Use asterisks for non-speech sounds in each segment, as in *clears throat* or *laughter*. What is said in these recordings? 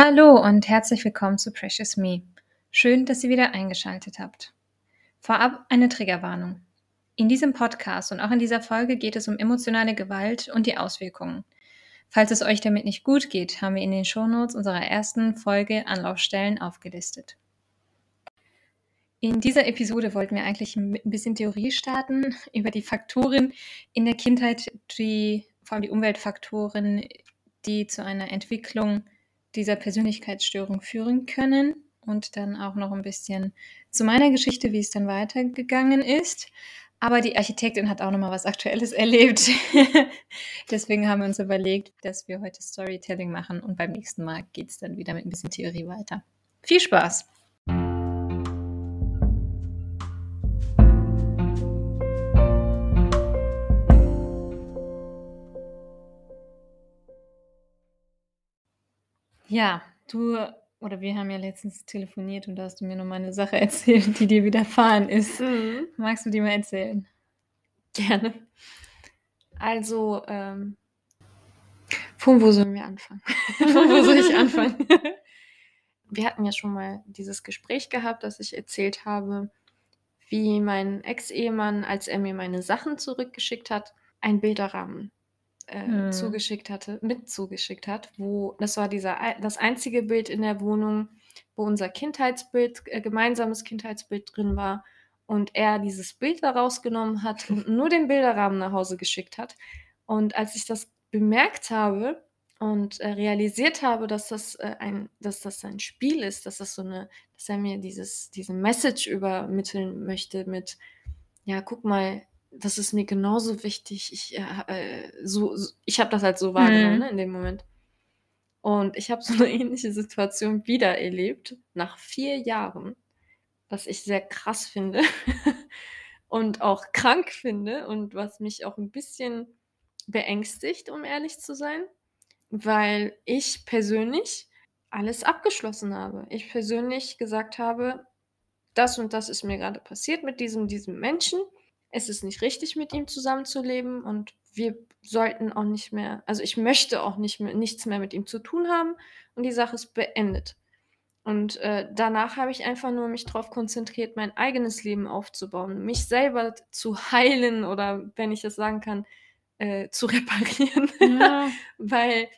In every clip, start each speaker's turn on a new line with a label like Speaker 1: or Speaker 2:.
Speaker 1: Hallo und herzlich willkommen zu Precious Me. Schön, dass ihr wieder eingeschaltet habt. Vorab eine Triggerwarnung. In diesem Podcast und auch in dieser Folge geht es um emotionale Gewalt und die Auswirkungen. Falls es euch damit nicht gut geht, haben wir in den Shownotes unserer ersten Folge Anlaufstellen aufgelistet. In dieser Episode wollten wir eigentlich ein bisschen Theorie starten *laughs* über die Faktoren in der Kindheit, die vor allem die Umweltfaktoren, die zu einer Entwicklung dieser Persönlichkeitsstörung führen können und dann auch noch ein bisschen zu meiner Geschichte, wie es dann weitergegangen ist. Aber die Architektin hat auch noch mal was Aktuelles *laughs* erlebt. Deswegen haben wir uns überlegt, dass wir heute Storytelling machen und beim nächsten Mal geht es dann wieder mit ein bisschen Theorie weiter. Viel Spaß! Ja, du oder wir haben ja letztens telefoniert und da hast du mir noch mal eine Sache *laughs* erzählt, die dir widerfahren ist.
Speaker 2: Mhm.
Speaker 1: Magst du die mal erzählen?
Speaker 2: Gerne. Also, ähm, von wo sollen wir anfangen? *laughs*
Speaker 1: Von wo soll ich anfangen? *laughs*
Speaker 2: Wir hatten ja schon mal dieses Gespräch gehabt, dass ich erzählt habe, wie mein Ex-Ehemann, als er mir meine Sachen zurückgeschickt hat, einen Bilderrahmen äh,
Speaker 1: Hm.
Speaker 2: zugeschickt hatte, mit zugeschickt hat, wo das war dieser das einzige Bild in der Wohnung, wo unser Kindheitsbild, äh, gemeinsames Kindheitsbild drin war und er dieses Bild da rausgenommen hat und *laughs* nur den Bilderrahmen nach Hause geschickt hat. Und als ich das bemerkt habe und äh, realisiert habe, dass das äh, ein, dass das ein Spiel ist, dass das so eine, dass er mir dieses, diese Message übermitteln möchte mit, ja, guck mal, das ist mir genauso wichtig. Ich, äh, äh, so, so, ich habe das halt so wahrgenommen
Speaker 1: Mhm.
Speaker 2: ne, in dem Moment. Und ich habe so eine *laughs* ähnliche Situation wieder erlebt, nach vier Jahren, was ich sehr krass finde *laughs* und auch krank finde und was mich auch ein bisschen beängstigt, um ehrlich zu sein, weil ich persönlich alles abgeschlossen habe. Ich persönlich gesagt habe, das und das ist mir gerade passiert mit diesem, diesem Menschen. Es ist nicht richtig, mit ihm zusammenzuleben und wir sollten auch nicht mehr, also ich möchte auch nicht mehr, nichts mehr mit ihm zu tun haben und die Sache ist beendet. Und äh, danach habe ich einfach nur mich darauf konzentriert, mein eigenes Leben aufzubauen, mich selber zu heilen oder, wenn ich das sagen kann, äh, zu reparieren,
Speaker 1: Ja. *laughs*
Speaker 2: weil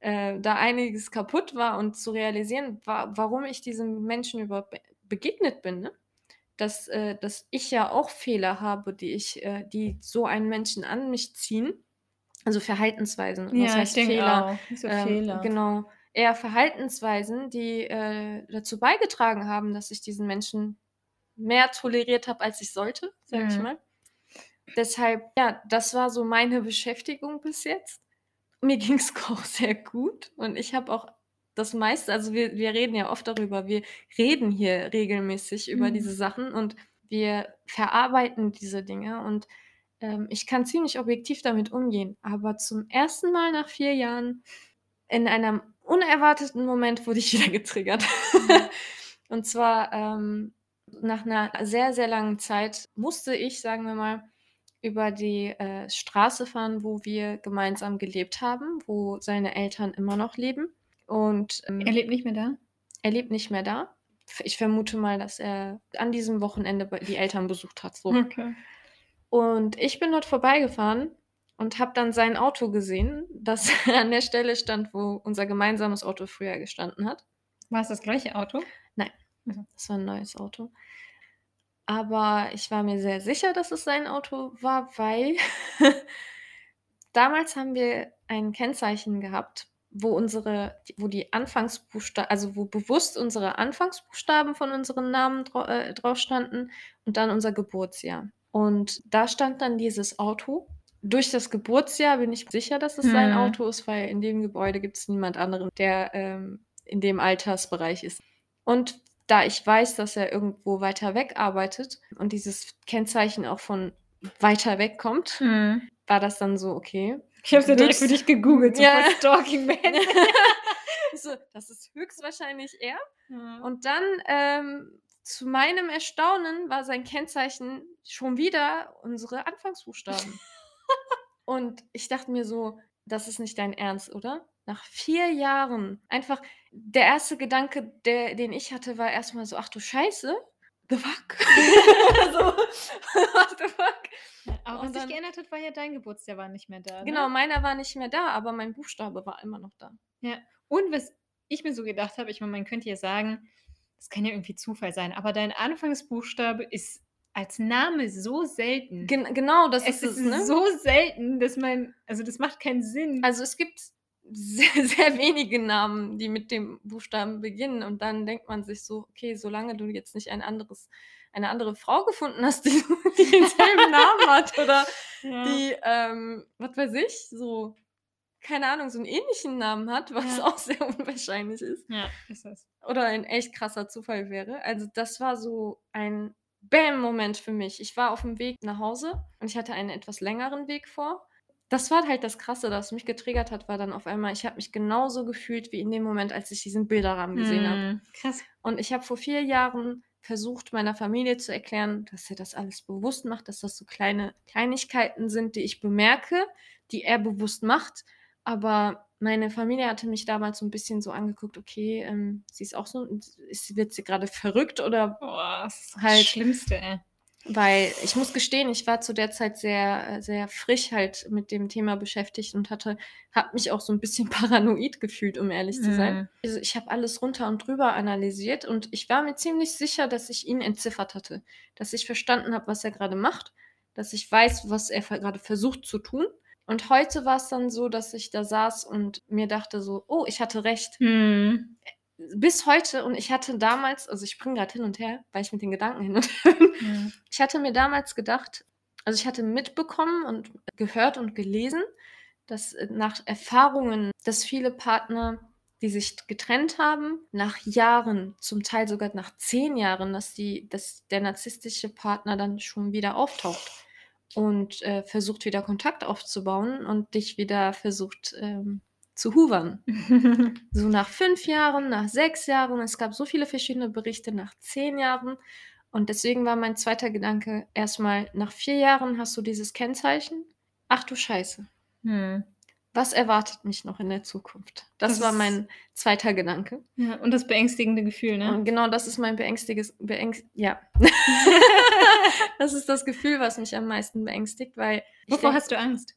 Speaker 2: äh, da einiges kaputt war und zu realisieren, wa warum ich diesem Menschen überhaupt be begegnet bin, ne? Dass, äh, dass ich ja auch Fehler habe, die ich, äh, die so einen Menschen an mich ziehen. Also Verhaltensweisen. Was
Speaker 1: Ja, ich
Speaker 2: heißt
Speaker 1: denke
Speaker 2: Fehler?
Speaker 1: auch. So
Speaker 2: Ähm,
Speaker 1: Fehler.
Speaker 2: genau. Eher Verhaltensweisen, die äh, dazu beigetragen haben, dass ich diesen Menschen mehr toleriert habe, als ich sollte, sage ich
Speaker 1: Mhm.
Speaker 2: mal. Deshalb, ja, das war so meine Beschäftigung bis jetzt. Mir ging es *laughs* auch sehr gut und ich habe auch das meiste, also wir, wir reden ja oft darüber, wir reden hier regelmäßig über
Speaker 1: Mhm.
Speaker 2: diese Sachen und wir verarbeiten diese Dinge und ähm, ich kann ziemlich objektiv damit umgehen. Aber zum ersten Mal nach vier Jahren, in einem unerwarteten Moment, wurde ich *laughs* wieder getriggert.
Speaker 1: Mhm.
Speaker 2: und zwar ähm, nach einer sehr, sehr langen Zeit musste ich, sagen wir mal, über die äh, Straße fahren, wo wir gemeinsam gelebt haben, wo seine Eltern immer noch leben. Und ähm,
Speaker 1: Er lebt nicht mehr da?
Speaker 2: er lebt nicht mehr da. Ich vermute mal, dass er an diesem Wochenende die Eltern besucht hat. So.
Speaker 1: Okay.
Speaker 2: Und ich bin dort vorbeigefahren und habe dann sein Auto gesehen, das *laughs* an der Stelle stand, wo unser gemeinsames Auto früher gestanden hat.
Speaker 1: War es das gleiche Auto?
Speaker 2: Nein,
Speaker 1: Mhm.
Speaker 2: das war ein neues Auto. Aber ich war mir sehr sicher, dass es sein Auto war, weil *laughs* damals haben wir ein Kennzeichen gehabt, wo unsere, wo die Anfangsbuchstaben, also wo bewusst unsere Anfangsbuchstaben von unseren Namen drau äh, drauf standen und dann unser Geburtsjahr. Und da stand dann dieses Auto. Durch das Geburtsjahr bin ich sicher, dass es sein
Speaker 1: Hm.
Speaker 2: Auto ist, weil in dem Gebäude gibt es niemand anderen, der ähm, in dem Altersbereich ist. Und da ich weiß, dass er irgendwo weiter weg arbeitet und dieses Kennzeichen auch von weiter weg kommt,
Speaker 1: Mhm.
Speaker 2: war das dann so, okay.
Speaker 1: Ich habe es ja direkt für dich gegoogelt, so
Speaker 2: Ja.
Speaker 1: stalking *laughs* *laughs*
Speaker 2: so, das ist höchstwahrscheinlich er.
Speaker 1: Und
Speaker 2: Und dann, ähm, zu meinem Erstaunen, war sein Kennzeichen schon wieder unsere Anfangsbuchstaben. *laughs* und ich dachte mir so, das ist nicht dein Ernst, oder? Nach 4 Jahren. Einfach der erste Gedanke, der den ich hatte, war erst mal so: „Ach du Scheiße, the fuck?“ *laughs* So, *laughs* what the fuck?
Speaker 1: Ja, aber was sich geändert hat, war ja dein Geburtsjahr war nicht mehr da,
Speaker 2: Genau,
Speaker 1: ne?
Speaker 2: meiner war nicht mehr da, aber mein Buchstabe war immer noch da.
Speaker 1: Ja. Und was ich mir so gedacht habe, ich meine, man könnte ja sagen, das kann ja irgendwie Zufall sein, aber dein Anfangsbuchstabe ist als Name so selten.
Speaker 2: Gen genau, das
Speaker 1: Es
Speaker 2: ist es, ne?
Speaker 1: so selten, dass man also, das macht keinen Sinn.
Speaker 2: Also, es gibt sehr, *laughs* sehr wenige Namen, die mit dem Buchstaben beginnen und dann denkt man sich so: „Okay, solange du jetzt nicht ein anderes eine andere Frau gefunden hast, die *laughs* die denselben Namen hat oder *laughs*
Speaker 1: Ja.
Speaker 2: die, ähm, was weiß ich, so, keine Ahnung, so 'n ähnlichen Namen hat, was
Speaker 1: Ja.
Speaker 2: auch sehr unwahrscheinlich ist
Speaker 1: Ja, ist es.
Speaker 2: oder ein echt krasser Zufall wäre. Also, das war so ein Bam-Moment für mich. Ich war auf'm Weg nach Hause und ich hatte einen etwas längeren Weg vor. Das war halt das Krasse, das mich getriggert hat, war dann auf einmal ich habe mich genauso gefühlt wie in dem Moment, als ich diesen Bilderrahmen gesehen habe.
Speaker 1: Mhm. Krass.
Speaker 2: Und ich habe vor 4 Jahren versucht, meiner Familie zu erklären, dass er das alles bewusst macht, dass das so kleine Kleinigkeiten sind, die ich bemerke, die er bewusst macht. Aber meine Familie hatte mich damals so 'n bisschen so angeguckt: „Okay, ähm, sie ist auch so ist wird sie grade verrückt oder“
Speaker 1: Boah, das ist das
Speaker 2: halt
Speaker 1: Schlimmste, ey.
Speaker 2: Weil ich muss gestehen, ich war zu der Zeit sehr sehr frisch halt mit dem Thema beschäftigt und hatte habe mich auch so 'n bisschen *laughs* paranoid gefühlt, um ehrlich zu sein.
Speaker 1: Mhm.
Speaker 2: Also, ich habe alles runter und drüber analysiert und ich war mir ziemlich sicher, dass ich ihn entziffert hatte, dass ich verstanden habe, was er grade macht, dass ich weiß, was er ver grade versucht zu tun. Und heute war's dann so, dass ich da saß und mir dachte so: „Oh, ich hatte recht.“
Speaker 1: Mhm.
Speaker 2: Bis heute und ich hatte damals also, ich springe grad hin und her, weil ich mit den Gedanken hin und her bin.
Speaker 1: Mhm.
Speaker 2: Ich hatte mir damals gedacht also, ich hatte mitbekommen und gehört und gelesen, dass, äh, nach Erfahrungen dass viele Partner, die sich getrennt haben, nach Jahren, zum Teil sogar nach 10 Jahren, dass die dass der narzisstische Partner dann schon wieder auftaucht und, äh, versucht, wieder Kontakt aufzubauen und dich wieder versucht, ähm, zu hoovern. *laughs* So nach 5 Jahren, nach 6 Jahren. Es gab so viele verschiedene Berichte nach 10 Jahren. Und deswegen war mein zweiter Gedanke erst mal: Nach 4 Jahren hast du dieses Kennzeichen. Ach du Scheiße.
Speaker 1: Mhm.
Speaker 2: Was erwartet mich noch in der Zukunft? Das
Speaker 1: Das
Speaker 2: war mein zweiter Gedanke.
Speaker 1: Ja, und das beängstigende Gefühl, ne?
Speaker 2: Und genau das ist mein beängstiges beängst ja. *laughs* *laughs* Das ist das Gefühl, was mich am meisten beängstigt, weil
Speaker 1: Wovor
Speaker 2: denke
Speaker 1: hast du Angst?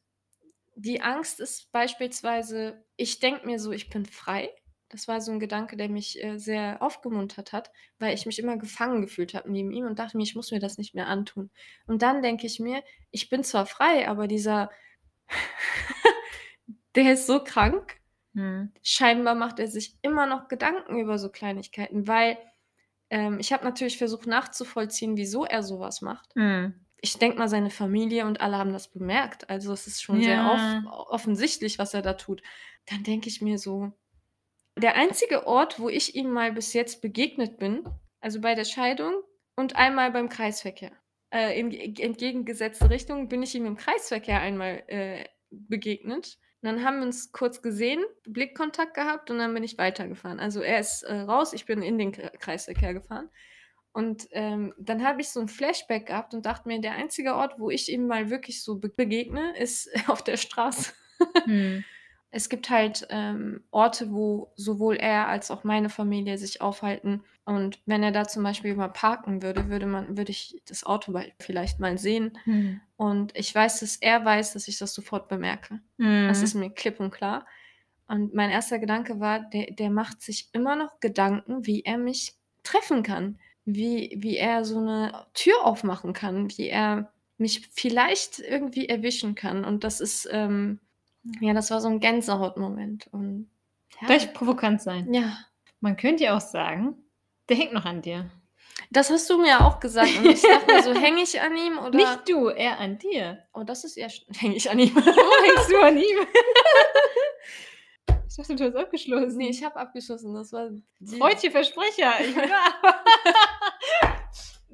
Speaker 2: Die Angst ist beispielsweise ich denke mir so: „Ich bin frei.“ Das war so 'n Gedanke, der mich, äh, sehr aufgemuntert hat, weil ich mich immer gefangen gefühlt habe neben ihm und dachte mir: „Ich muss mir das nicht mehr antun.“ Und dann denke ich mir: „Ich bin zwar frei, aber dieser *laughs* der ist so krank.“
Speaker 1: Mhm.
Speaker 2: Scheinbar macht er sich immer noch Gedanken über so Kleinigkeiten, weil, ähm, ich habe natürlich versucht nachzuvollziehen, wieso er so was macht.
Speaker 1: Mhm.
Speaker 2: Ich denke mal, seine Familie und alle haben das bemerkt. Also, es ist schon sehr
Speaker 1: Ja.
Speaker 2: off offensichtlich, was er da tut. Dann denke ich mir so der einzige Ort, wo ich ihm mal bis jetzt begegnet bin also, bei der Scheidung und einmal beim Kreisverkehr. Äh, in entgegengesetzte Richtung bin ich ihm im Kreisverkehr einmal, äh, begegnet. Und dann haben wir uns kurz gesehen, Blickkontakt gehabt und dann bin ich weitergefahren. Also, er ist, äh, raus, ich bin in den Kreisverkehr gefahren. Und, ähm, dann habe ich so 'n Flashback gehabt und dachte mir, der einzige Ort, wo ich ihm mal wirklich so be begegne, ist *laughs* auf der Straße.
Speaker 1: Mhm.
Speaker 2: Es gibt halt, ähm, Orte, wo sowohl er als auch meine Familie sich aufhalten. Und wenn er da zum Beispiel mal parken würde, würde man würde ich das Auto vielleicht mal sehen.
Speaker 1: Mhm.
Speaker 2: Und ich weiß, dass er weiß, dass ich das sofort bemerke. Das ist mir klipp und klar. Und mein erster Gedanke war, der der macht sich immer noch Gedanken, wie er mich treffen kann, wie wie er so 'ne Tür aufmachen kann, wie er mich vielleicht irgendwie erwischen kann. Und das ist, ähm ja, das war so 'n Gänsehautmoment und ja.
Speaker 1: Ich provokant sein?
Speaker 2: Ja.
Speaker 1: Man könnte ja auch sagen, der hängt noch an dir.
Speaker 2: Das hast du mir auch gesagt und ich dachte mir so: *laughs* „Hänge ich an ihm oder“
Speaker 1: Nicht du, er an dir.
Speaker 2: Oh, das ist eher hänge ich an ihm.
Speaker 1: Wo *laughs* hängst du an ihm? *laughs* Ich dachte, du hast abgeschlossen.
Speaker 2: Ne, ich habe abgeschlossen. Das war die
Speaker 1: Versprecher. Ich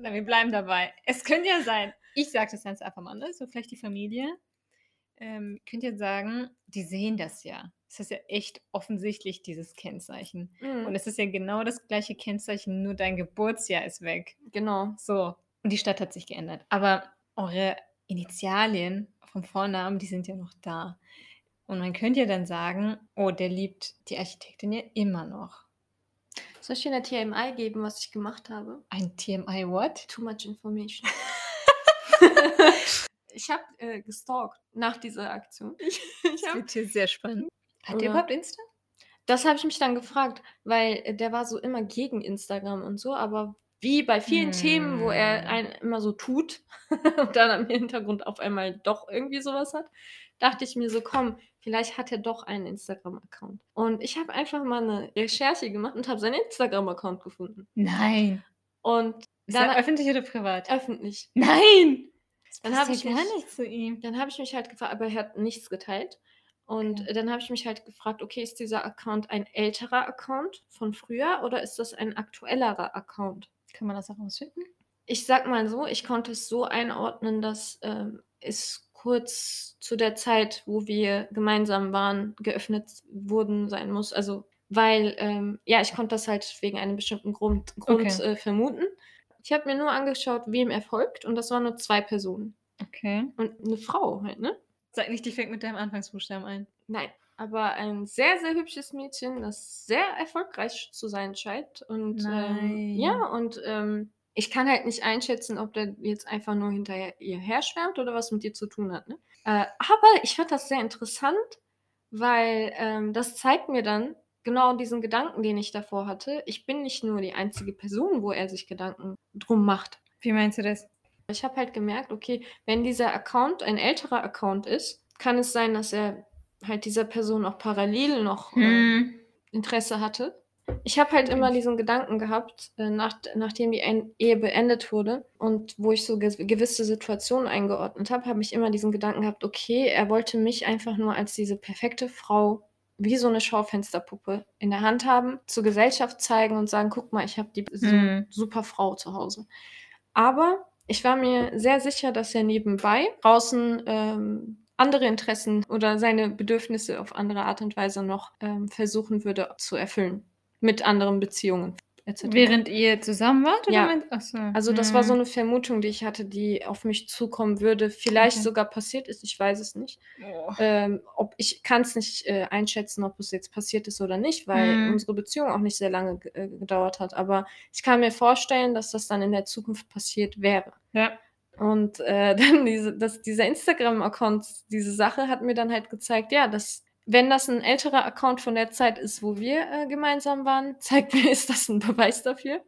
Speaker 1: Na, wir bleiben dabei. *laughs* Es könnte ja sein ich sage das ganz einfach mal, ne, so vielleicht die Familie, ähm, könnte ja sagen, die sehen das ja. Es ist ja echt offensichtlich, dieses Kennzeichen. Und
Speaker 2: Mhm.
Speaker 1: es ist ja genau das gleiche Kennzeichen, nur dein Geburtsjahr ist weg.
Speaker 2: Genau.
Speaker 1: So, und die Stadt hat sich geändert. Aber eure Initialien vom Vornamen, die sind ja noch da. Und man könnte ja dann sagen, oh, der liebt die Architektin ja immer noch.
Speaker 2: Soll ich dir eine TMI geben, was ich gemacht habe?
Speaker 1: Ein TMI what?
Speaker 2: Too much information. *laughs* ich habe äh, gestalkt nach dieser Aktion. Ich, *laughs* ich
Speaker 1: Das wird hier sehr spannend. Hat
Speaker 2: Oder?
Speaker 1: der überhaupt Insta?
Speaker 2: das habe ich mich dann gefragt, weil äh, der war so immer gegen Instagram und so, aber wie bei vielen Themen, wo er
Speaker 1: Hm.
Speaker 2: einen immer so tut *laughs* und dann am Hintergrund auf einmal doch irgendwie sowas hat, dachte ich mir so, komm, vielleicht hat er doch einen Instagram-Account. Und ich habe einfach mal eine Recherche gemacht und habe seinen Instagram-Account gefunden.
Speaker 1: Nein.
Speaker 2: Und
Speaker 1: Ist er öffentlich oder privat?
Speaker 2: öffentlich.
Speaker 1: Nein!
Speaker 2: Dann habe ich
Speaker 1: gar
Speaker 2: mich-
Speaker 1: nichts zu ihm.
Speaker 2: Dann habe ich mich halt gefragt, aber er hat nichts geteilt. Und
Speaker 1: Okay.
Speaker 2: dann habe ich mich halt gefragt, okay, ist dieser Account ein älterer Account von früher oder ist das ein aktuellerer Account?
Speaker 1: Kann man das herausfinden?
Speaker 2: Ich sag mal so, ich konnte es so einordnen, dass ähm, es kurz zu der Zeit, wo wir gemeinsam waren, geöffnet wurden sein muss. Also, weil, ähm, ja, ich konnte das halt wegen einem bestimmten Grund, Grund
Speaker 1: Okay.
Speaker 2: äh, vermuten. Ich habe mir nur angeschaut, wem er folgt und das waren nur zwei Personen.
Speaker 1: Okay.
Speaker 2: Und eine Frau halt, ne?
Speaker 1: Sag nicht, die fängt mit deinem Anfangsbuchstaben ein.
Speaker 2: Nein, aber ein sehr, sehr hübsches Mädchen, das sehr erfolgreich zu sein scheint. Und ähm,
Speaker 1: Nein.
Speaker 2: ja, und ähm, ich kann halt nicht einschätzen, ob der jetzt einfach nur hinterher ihr herschwärmt oder was mit ihr zu tun hat. Ne? Äh, aber ich fand das sehr interessant, weil ähm, das zeigt mir dann genau diesen Gedanken, den ich davor hatte. Ich bin nicht nur die einzige Person, wo er sich Gedanken drum macht.
Speaker 1: Wie meinst du das?
Speaker 2: Ich habe halt gemerkt, okay, wenn dieser Account ein älterer Account ist, kann es sein, dass er halt dieser Person auch parallel noch äh,
Speaker 1: Hm.
Speaker 2: Interesse hatte. Ich habe halt immer diesen Gedanken gehabt, äh, nach, nachdem die Ehe beendet wurde und wo ich so ge gewisse Situationen eingeordnet habe, habe ich immer diesen Gedanken gehabt, okay, er wollte mich einfach nur als diese perfekte Frau, wie so eine Schaufensterpuppe in der Hand haben, zur Gesellschaft zeigen und sagen, guck mal, ich habe die so
Speaker 1: Mhm.
Speaker 2: super Frau zu Hause. Aber ich war mir sehr sicher, dass er nebenbei draußen ähm, andere Interessen oder seine Bedürfnisse auf andere Art und Weise noch ähm, versuchen würde zu erfüllen. Mit anderen Beziehungen etc.
Speaker 1: Während ihr zusammen wart? Oder
Speaker 2: Ja.
Speaker 1: Ach so.
Speaker 2: also das war so
Speaker 1: Hm.
Speaker 2: eine Vermutung, die ich hatte, die auf mich zukommen würde. Vielleicht
Speaker 1: Okay.
Speaker 2: sogar passiert ist, ich weiß es nicht.
Speaker 1: Oh.
Speaker 2: Ähm, ob ich kann es nicht äh, einschätzen, ob es jetzt passiert ist oder nicht, weil
Speaker 1: Mhm.
Speaker 2: unsere Beziehung auch nicht sehr lange ge- äh, gedauert hat. Aber ich kann mir vorstellen, dass das dann in der Zukunft passiert wäre.
Speaker 1: Ja.
Speaker 2: Und äh, *laughs* dann diese, dass dieser Instagram-Account, diese Sache hat mir dann halt gezeigt, ja, dass wenn das ein älterer Account von der Zeit ist, wo wir äh, gemeinsam waren, *laughs* zeigt mir, ist das ein Beweis dafür.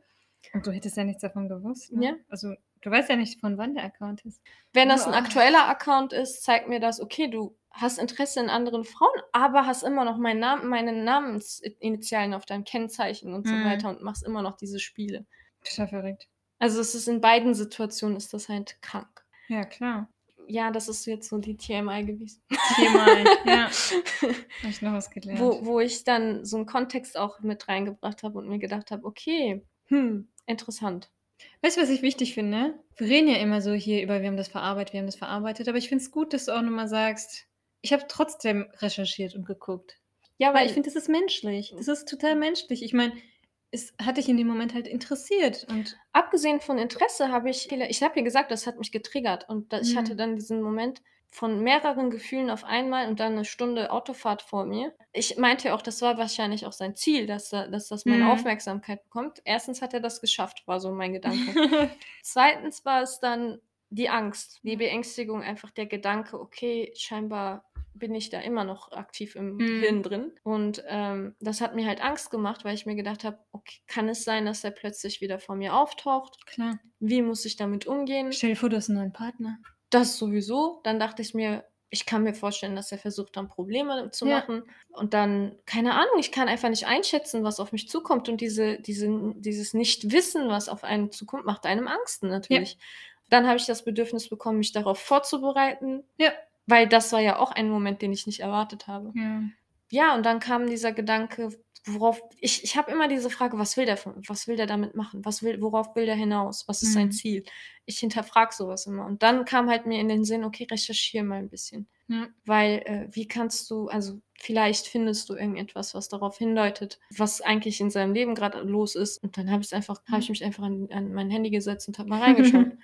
Speaker 1: Und du hättest ja nichts davon gewusst. Ne?
Speaker 2: Ja.
Speaker 1: Also, du weißt ja nicht, von wann der Account ist.
Speaker 2: Wenn das ein
Speaker 1: Boah.
Speaker 2: aktueller Account ist, zeigt mir das, okay, du hast Interesse in anderen Frauen, aber hast immer noch meinen Namen, meine Namensinitialen auf deinem Kennzeichen und so
Speaker 1: Mhm.
Speaker 2: weiter und machst immer noch diese Spiele.
Speaker 1: Total verrückt.
Speaker 2: Also es ist in beiden Situationen ist das halt krank.
Speaker 1: Ja, klar.
Speaker 2: Ja, das ist jetzt so die TMI gewesen.
Speaker 1: Viermal. ja. *laughs* Hab ich noch was gelernt.
Speaker 2: wo, wo ich dann so einen Kontext auch mit reingebracht habe und mir gedacht habe, okay, hm, interessant.
Speaker 1: Weißt du, was ich wichtig finde? Wir reden ja immer so hier über, wir haben das verarbeitet, wir haben das verarbeitet, aber ich finde es gut, dass du auch nochmal sagst, ich habe trotzdem recherchiert und geguckt.
Speaker 2: Ja,
Speaker 1: Weil ich finde, das ist menschlich. Das ist total menschlich. Ich meine, es hat dich in dem Moment halt interessiert. Und
Speaker 2: abgesehen von Interesse habe ich, ich habe ja gesagt, das hat mich getriggert und da, ich
Speaker 1: Mhm.
Speaker 2: hatte dann diesen Moment von mehreren Gefühlen auf einmal und dann eine Stunde Autofahrt vor mir. Ich meinte auch, das war wahrscheinlich auch sein Ziel, dass, er- dass das meine
Speaker 1: Mhm.
Speaker 2: Aufmerksamkeit bekommt. Erstens hat er das geschafft, war so mein Gedanke. *laughs* Zweitens war es dann die Angst, die. Beängstigung, einfach der Gedanke, okay, scheinbar bin ich da immer noch aktiv im
Speaker 1: Mhm.
Speaker 2: Hirn drin. Und ähm, das hat mir halt Angst gemacht, weil ich mir gedacht habe, okay, kann es sein, dass er plötzlich wieder vor mir auftaucht?
Speaker 1: Klar.
Speaker 2: Wie muss ich damit umgehen?
Speaker 1: Stell dir vor, du hast einen neuen Partner.
Speaker 2: Das sowieso. Dann dachte ich mir, ich kann mir vorstellen, dass er versucht, dann Probleme zu
Speaker 1: Ja.
Speaker 2: machen. Und dann, keine Ahnung, ich kann einfach nicht einschätzen, was auf mich zukommt. Und diese, diese, dieses Nicht-Wissen, was auf einen zukommt, macht einem Angst natürlich. Dann habe ich das Bedürfnis bekommen, mich darauf vorzubereiten.
Speaker 1: Ja.
Speaker 2: Weil das war ja auch ein Moment, den ich nicht erwartet habe.
Speaker 1: Ja.
Speaker 2: Ja, und dann kam dieser Gedanke, worauf ich, ich habe immer diese Frage, was will der von, was will der damit machen? Was will, worauf will der hinaus? Was ist sein
Speaker 1: Mhm.
Speaker 2: Ziel? Ich hinterfrage sowas immer. Und dann kam halt mir in den Sinn, okay, recherchiere mal ein bisschen.
Speaker 1: Ja.
Speaker 2: Weil, äh, wie kannst du, also vielleicht findest du irgendetwas, was darauf hindeutet, was eigentlich in seinem Leben gerade los ist. Und dann habe ich einfach, habe ich mich einfach an, an mein Handy gesetzt und habe mal reingeschaut. *laughs*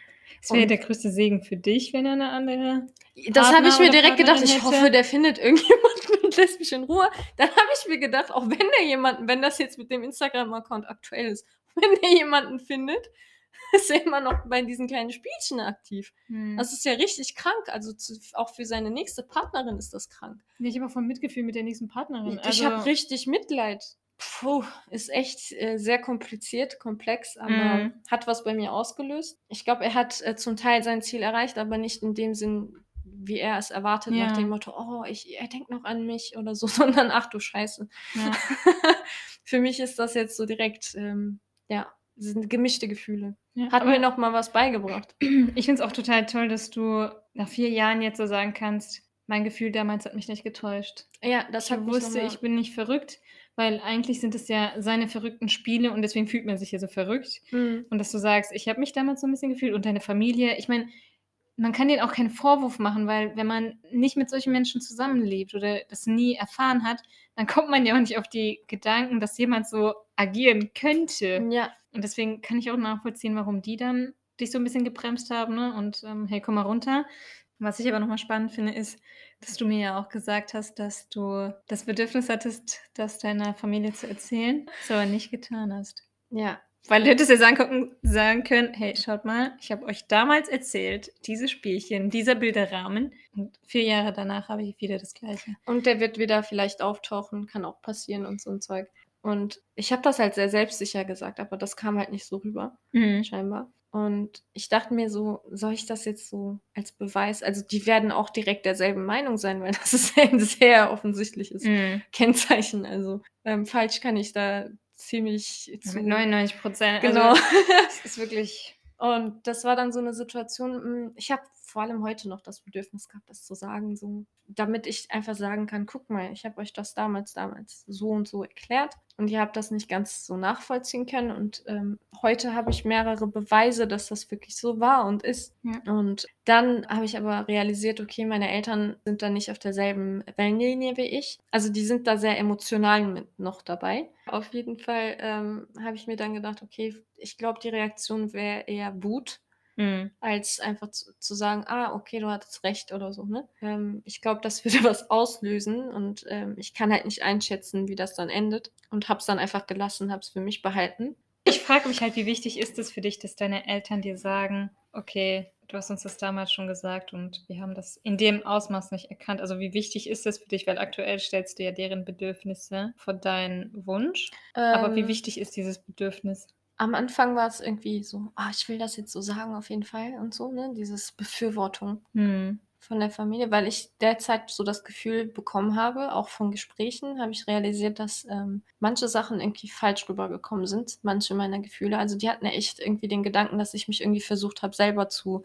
Speaker 1: Es wäre der größte Segen für dich, wenn er eine andere
Speaker 2: das habe ich mir direkt gedacht.
Speaker 1: Partnerin
Speaker 2: Ich hoffe,
Speaker 1: hätte.
Speaker 2: der findet irgendjemanden und lässt mich in Ruhe. Dann habe ich mir gedacht, auch wenn der jemanden, wenn das jetzt mit dem Instagram-Account aktuell ist, *laughs* wenn der jemanden findet, *laughs* ist er immer noch bei diesen kleinen Spielchen aktiv.
Speaker 1: Hm.
Speaker 2: Das ist ja richtig krank. Also zu, auch für seine nächste Partnerin ist das krank.
Speaker 1: Nee, ich habe auch voll Mitgefühl mit der nächsten Partnerin.
Speaker 2: Ich
Speaker 1: Also,
Speaker 2: habe richtig Mitleid. Puh, ist echt äh, sehr kompliziert, komplex, aber
Speaker 1: Mhm.
Speaker 2: hat was bei mir ausgelöst. Ich glaube, er hat äh, zum Teil sein Ziel erreicht, aber nicht in dem Sinn, wie er es erwartet, nach
Speaker 1: Ja.
Speaker 2: dem Motto, oh, ich, er denkt noch an mich oder so, *laughs* sondern ach du Scheiße.
Speaker 1: ja. *laughs*
Speaker 2: Für mich ist das jetzt so direkt, ähm, ja, sind gemischte Gefühle.
Speaker 1: Ja,
Speaker 2: Hat mir noch mal was beigebracht. *clears throat*
Speaker 1: Ich finde es auch total toll, dass du nach vier Jahren jetzt so sagen kannst, mein Gefühl damals hat mich nicht getäuscht.
Speaker 2: Ja, das
Speaker 1: Ich wusste, ich bin nicht verrückt, weil eigentlich sind es ja seine verrückten Spiele und deswegen fühlt man sich ja so verrückt.
Speaker 2: Mhm.
Speaker 1: Und dass du sagst, ich habe mich damals so ein bisschen gefühlt und deine Familie. Ich meine, man kann denen auch keinen Vorwurf machen, weil wenn man nicht mit solchen Menschen zusammenlebt oder das nie erfahren hat, dann kommt man ja auch nicht auf die Gedanken, dass jemand so agieren könnte.
Speaker 2: Ja,
Speaker 1: Und deswegen kann ich auch nachvollziehen, warum die dann dich so ein bisschen gebremst haben ne? und ähm, hey, komm mal runter. Was ich aber nochmal spannend finde, ist, dass du mir ja auch gesagt hast, dass du das Bedürfnis hattest, das deiner Familie zu erzählen, das aber nicht getan hast.
Speaker 2: ja,
Speaker 1: Weil du hättest ja sagen, gucken, sagen können, hey, schaut mal, ich habe euch damals erzählt, diese Spielchen, dieser Bilderrahmen. Und vier Jahre danach habe ich wieder das Gleiche.
Speaker 2: Und der wird wieder vielleicht auftauchen, kann auch passieren und so ein Zeug. Und ich habe das halt sehr selbstsicher gesagt, aber das kam halt nicht so rüber,
Speaker 1: Mhm.
Speaker 2: scheinbar. Und ich dachte mir so, soll ich das jetzt so als Beweis? Also die werden auch direkt derselben Meinung sein, weil das ist *laughs* ein sehr offensichtliches
Speaker 1: Mhm.
Speaker 2: Kennzeichen. Also ähm, falsch kann ich da ziemlich zu.
Speaker 1: mit 99 Prozent.
Speaker 2: Genau.
Speaker 1: Also, *laughs* es ist wirklich.
Speaker 2: Und das war dann so eine Situation, mm, ich habe vor allem heute noch das Bedürfnis gehabt, das zu sagen, so, damit ich einfach sagen kann, guck mal, ich habe euch das damals, damals so und so erklärt und ihr habt das nicht ganz so nachvollziehen können und ähm, heute habe ich mehrere Beweise, dass das wirklich so war und ist.
Speaker 1: Ja.
Speaker 2: Und dann habe ich aber realisiert, okay, meine Eltern sind da nicht auf derselben Wellenlinie wie ich. Also die sind da sehr emotional mit noch dabei. Auf jeden Fall ähm, habe ich mir dann gedacht, okay, ich glaube, die Reaktion wäre eher Wut,
Speaker 1: Mhm.
Speaker 2: als einfach zu, zu sagen, ah, okay, du hattest recht oder so. Ne? Ähm, ich glaube, das *laughs* würde was auslösen und ähm, ich kann halt nicht einschätzen, wie das dann endet und habe es dann einfach gelassen, habe es für mich behalten.
Speaker 1: Ich frage mich halt, wie wichtig ist es für dich, dass deine Eltern dir sagen, okay, du hast uns das damals schon gesagt und wir haben das in dem Ausmaß nicht erkannt. Also wie wichtig ist das für dich? Weil aktuell stellst du ja deren Bedürfnisse vor deinen Wunsch. Aber wie
Speaker 2: Ähm,
Speaker 1: wichtig ist dieses Bedürfnis?
Speaker 2: Am Anfang war es irgendwie so, ah, ich will das jetzt so sagen auf jeden Fall und so, ne? Dieses Befürwortung
Speaker 1: Hm.
Speaker 2: von der Familie, weil ich derzeit so das Gefühl bekommen habe, auch von Gesprächen, habe ich realisiert, dass ähm, manche Sachen irgendwie falsch rübergekommen sind, manche meiner Gefühle. Also die hatten ja echt irgendwie den Gedanken, dass ich mich irgendwie versucht habe, selber zu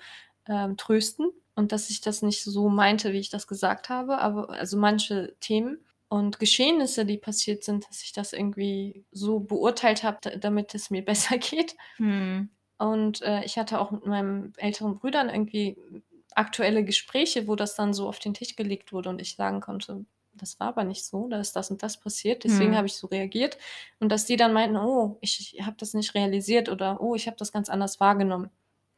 Speaker 2: ähm, trösten und dass ich das nicht so meinte, wie ich das gesagt habe, aber also manche Themen und Geschehnisse, die passiert sind, dass ich das irgendwie so beurteilt habe, da- damit es mir *laughs* besser geht.
Speaker 1: Hm.
Speaker 2: Und äh, ich hatte auch mit meinen älteren Brüdern irgendwie aktuelle Gespräche, wo das dann so auf den Tisch gelegt wurde und ich sagen konnte, das war aber nicht so, da ist das und das passiert, deswegen
Speaker 1: Hm.
Speaker 2: habe ich so reagiert. Und dass die dann meinten, oh, ich habe das nicht realisiert oder oh, ich habe das ganz anders wahrgenommen.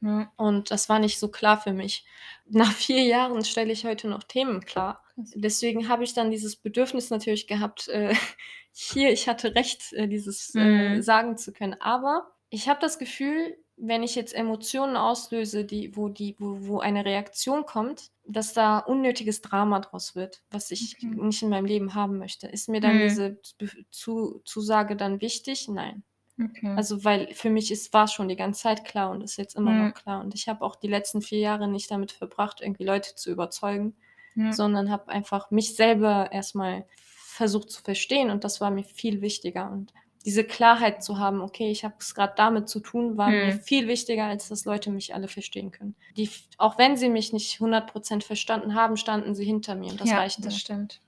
Speaker 1: Ja.
Speaker 2: Und das war nicht so klar für mich. Nach vier Jahren stelle ich heute noch Themen klar. Deswegen habe ich dann dieses Bedürfnis natürlich gehabt, äh, *laughs* hier, ich hatte recht, äh, dieses äh,
Speaker 1: Mhm.
Speaker 2: sagen zu können. Aber ich habe das Gefühl, wenn ich jetzt Emotionen auslöse, die, wo, die, wo, wo eine Reaktion kommt, dass da unnötiges Drama draus wird, was ich
Speaker 1: Okay.
Speaker 2: nicht in meinem Leben haben möchte. Ist mir dann
Speaker 1: Mhm.
Speaker 2: diese zu, Zusage dann wichtig? Nein.
Speaker 1: Okay.
Speaker 2: Also, weil für mich ist, war es schon die ganze Zeit klar und ist jetzt immer
Speaker 1: Mhm.
Speaker 2: noch klar. Und ich habe auch die letzten vier Jahre nicht damit verbracht, irgendwie Leute zu überzeugen,
Speaker 1: ja.
Speaker 2: sondern habe einfach mich selber erstmal versucht zu verstehen und das war mir viel wichtiger. Und diese Klarheit zu haben, okay, ich habe es gerade damit zu tun, war mir
Speaker 1: Mhm.
Speaker 2: viel wichtiger, als dass Leute mich alle verstehen können. Die, auch wenn sie mich nicht 100% verstanden haben, standen sie hinter mir und das
Speaker 1: ja,
Speaker 2: reicht
Speaker 1: das
Speaker 2: mir.
Speaker 1: stimmt.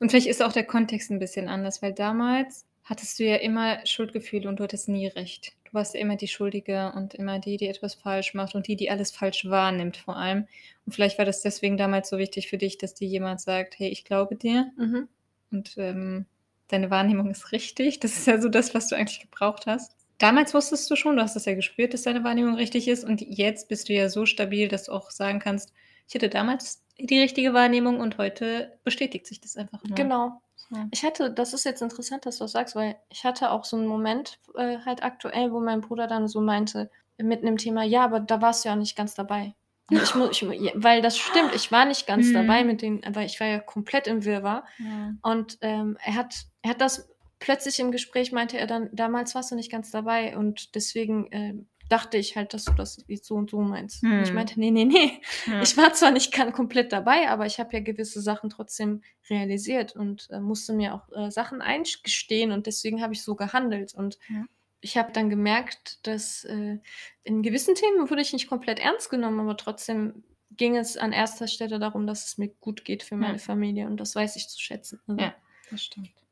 Speaker 1: Und vielleicht ist auch der Kontext ein bisschen anders, weil damals hattest du ja immer Schuldgefühle und du hattest nie recht. Du warst ja immer die Schuldige und immer die, die etwas falsch macht und die, die alles falsch wahrnimmt vor allem. Und vielleicht war das deswegen damals so wichtig für dich, dass dir jemand sagt, hey, ich glaube dir
Speaker 2: Mhm.
Speaker 1: und ähm, deine Wahrnehmung ist richtig. Das ist ja so das, was du eigentlich gebraucht hast. damals wusstest du schon, du hast es ja gespürt, dass deine Wahrnehmung richtig ist und jetzt bist du ja so stabil, dass du auch sagen kannst: „Ich hatte damals die richtige Wahrnehmung und heute bestätigt sich das einfach nur.“
Speaker 2: Genau.
Speaker 1: So.
Speaker 2: Ich hatte das ist jetzt interessant, dass du das sagst, weil ich hatte auch so 'n Moment, äh, halt aktuell, wo mein Bruder dann so meinte, mitten im Thema: „Ja, aber da warst du ja nicht ganz dabei.“ Und ich mu ich weil das stimmt, ich war nicht ganz dabei
Speaker 1: Mhm.
Speaker 2: mit den weil ich war ja komplett im Wirrwarr.
Speaker 1: Ja.
Speaker 2: Und, ähm, er hat er hat das plötzlich im Gespräch meinte er dann: „Damals warst du nicht ganz dabei und deswegen, ähm, dachte ich halt, dass du das jetzt so und so meinst.“ Und ich
Speaker 1: Mhm.
Speaker 2: meinte: „Ne, ne, ne.
Speaker 1: Ja.
Speaker 2: Ich war zwar nicht komplett dabei, aber ich habe ja gewisse Sachen trotzdem realisiert und, äh, musste mir auch, äh, Sachen einsch gestehen und deswegen habe ich so gehandelt.“ Und
Speaker 1: Ja.
Speaker 2: ich habe dann gemerkt, dass, äh, in gewissen Themen wurde ich nicht komplett ernst genommen, aber trotzdem ging es an 1. Stelle darum, dass es mir gut geht für meine
Speaker 1: Ja.
Speaker 2: Familie und das weiß ich zu schätzen. Also
Speaker 1: Ja, das stimmt.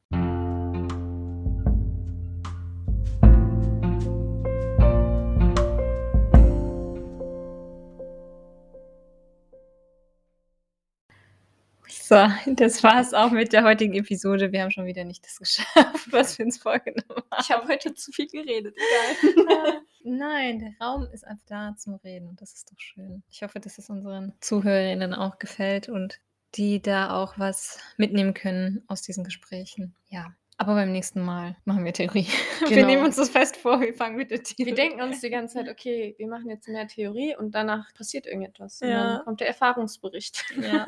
Speaker 1: So, das war's auch mit der heutigen Episode. Wir haben schon wieder nicht das *laughs* geschafft, was wir uns vorgenommen haben.
Speaker 2: Ich habe heute zu viel geredet, egal. *laughs*
Speaker 1: Nein, der Raum ist einfach da zum Reden und das ist doch schön. Ich hoffe, dass es unseren Zuhörerinnen auch gefällt und die da auch was mitnehmen können aus diesen Gesprächen. Ja, aber beim nächsten Mal machen wir Theorie. *laughs* Wir nehmen
Speaker 2: Genau.
Speaker 1: uns das fest vor, wir fangen mit der Theorie
Speaker 2: Wir denken uns die ganze Zeit: „Okay, wir machen jetzt mehr Theorie und danach passiert irgendetwas.“ Und
Speaker 1: Ja.
Speaker 2: dann kommt der Erfahrungsbericht.
Speaker 1: Ja.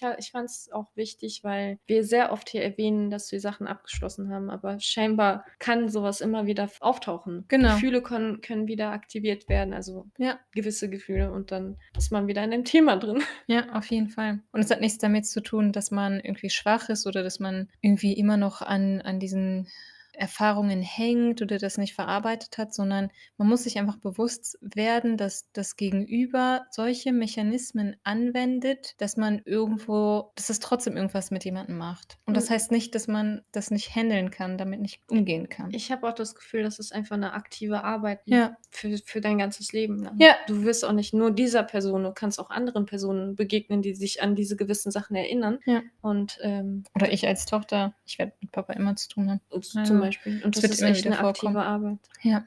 Speaker 2: Ja, ich fand's auch wichtig, weil wir sehr oft hier erwähnen, dass wir Sachen abgeschlossen haben, aber scheinbar kann so was immer wieder auftauchen.
Speaker 1: Genau.
Speaker 2: Gefühle können können wieder aktiviert werden, also
Speaker 1: Ja.
Speaker 2: gewisse Gefühle und dann ist man wieder in dem Thema drin. *laughs*
Speaker 1: Ja, auf jeden Fall. Und es hat nichts damit zu tun, dass man irgendwie schwach ist oder dass man irgendwie immer noch an an diesen Erfahrungen hängt oder das nicht verarbeitet hat, sondern man muss sich einfach bewusst werden, dass das Gegenüber solche Mechanismen anwendet, dass man irgendwo dass es trotzdem irgendwas mit jemandem macht. Und das
Speaker 2: Hm.
Speaker 1: heißt nicht, dass man das nicht händeln kann, damit nicht umgehen kann.
Speaker 2: Ich habe auch das Gefühl, das ist einfach 'ne aktive Arbeit
Speaker 1: Ja.
Speaker 2: für für dein ganzes Leben lang.
Speaker 1: Ja.
Speaker 2: Du wirst auch nicht nur dieser Person, du kannst auch anderen Personen begegnen, die sich an diese gewissen Sachen erinnern.
Speaker 1: Ja.
Speaker 2: Und, ähm
Speaker 1: Oder ich als Tochter, ich werde mit Papa immer zu tun haben.
Speaker 2: zum Beispiel. Und
Speaker 1: Es
Speaker 2: das
Speaker 1: wird
Speaker 2: ist
Speaker 1: immer
Speaker 2: echt
Speaker 1: wieder
Speaker 2: 'ne aktive
Speaker 1: vorkommen.
Speaker 2: Arbeit.
Speaker 1: Ja.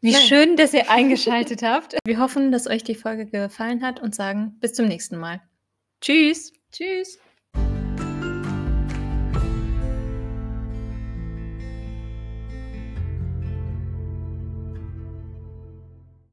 Speaker 1: Wie
Speaker 2: Nein.
Speaker 1: schön, dass ihr *laughs* eingeschaltet habt. Wir hoffen, dass euch die Folge gefallen hat und sagen bis zum nächsten Mal. Tschüss.
Speaker 2: Tschüss.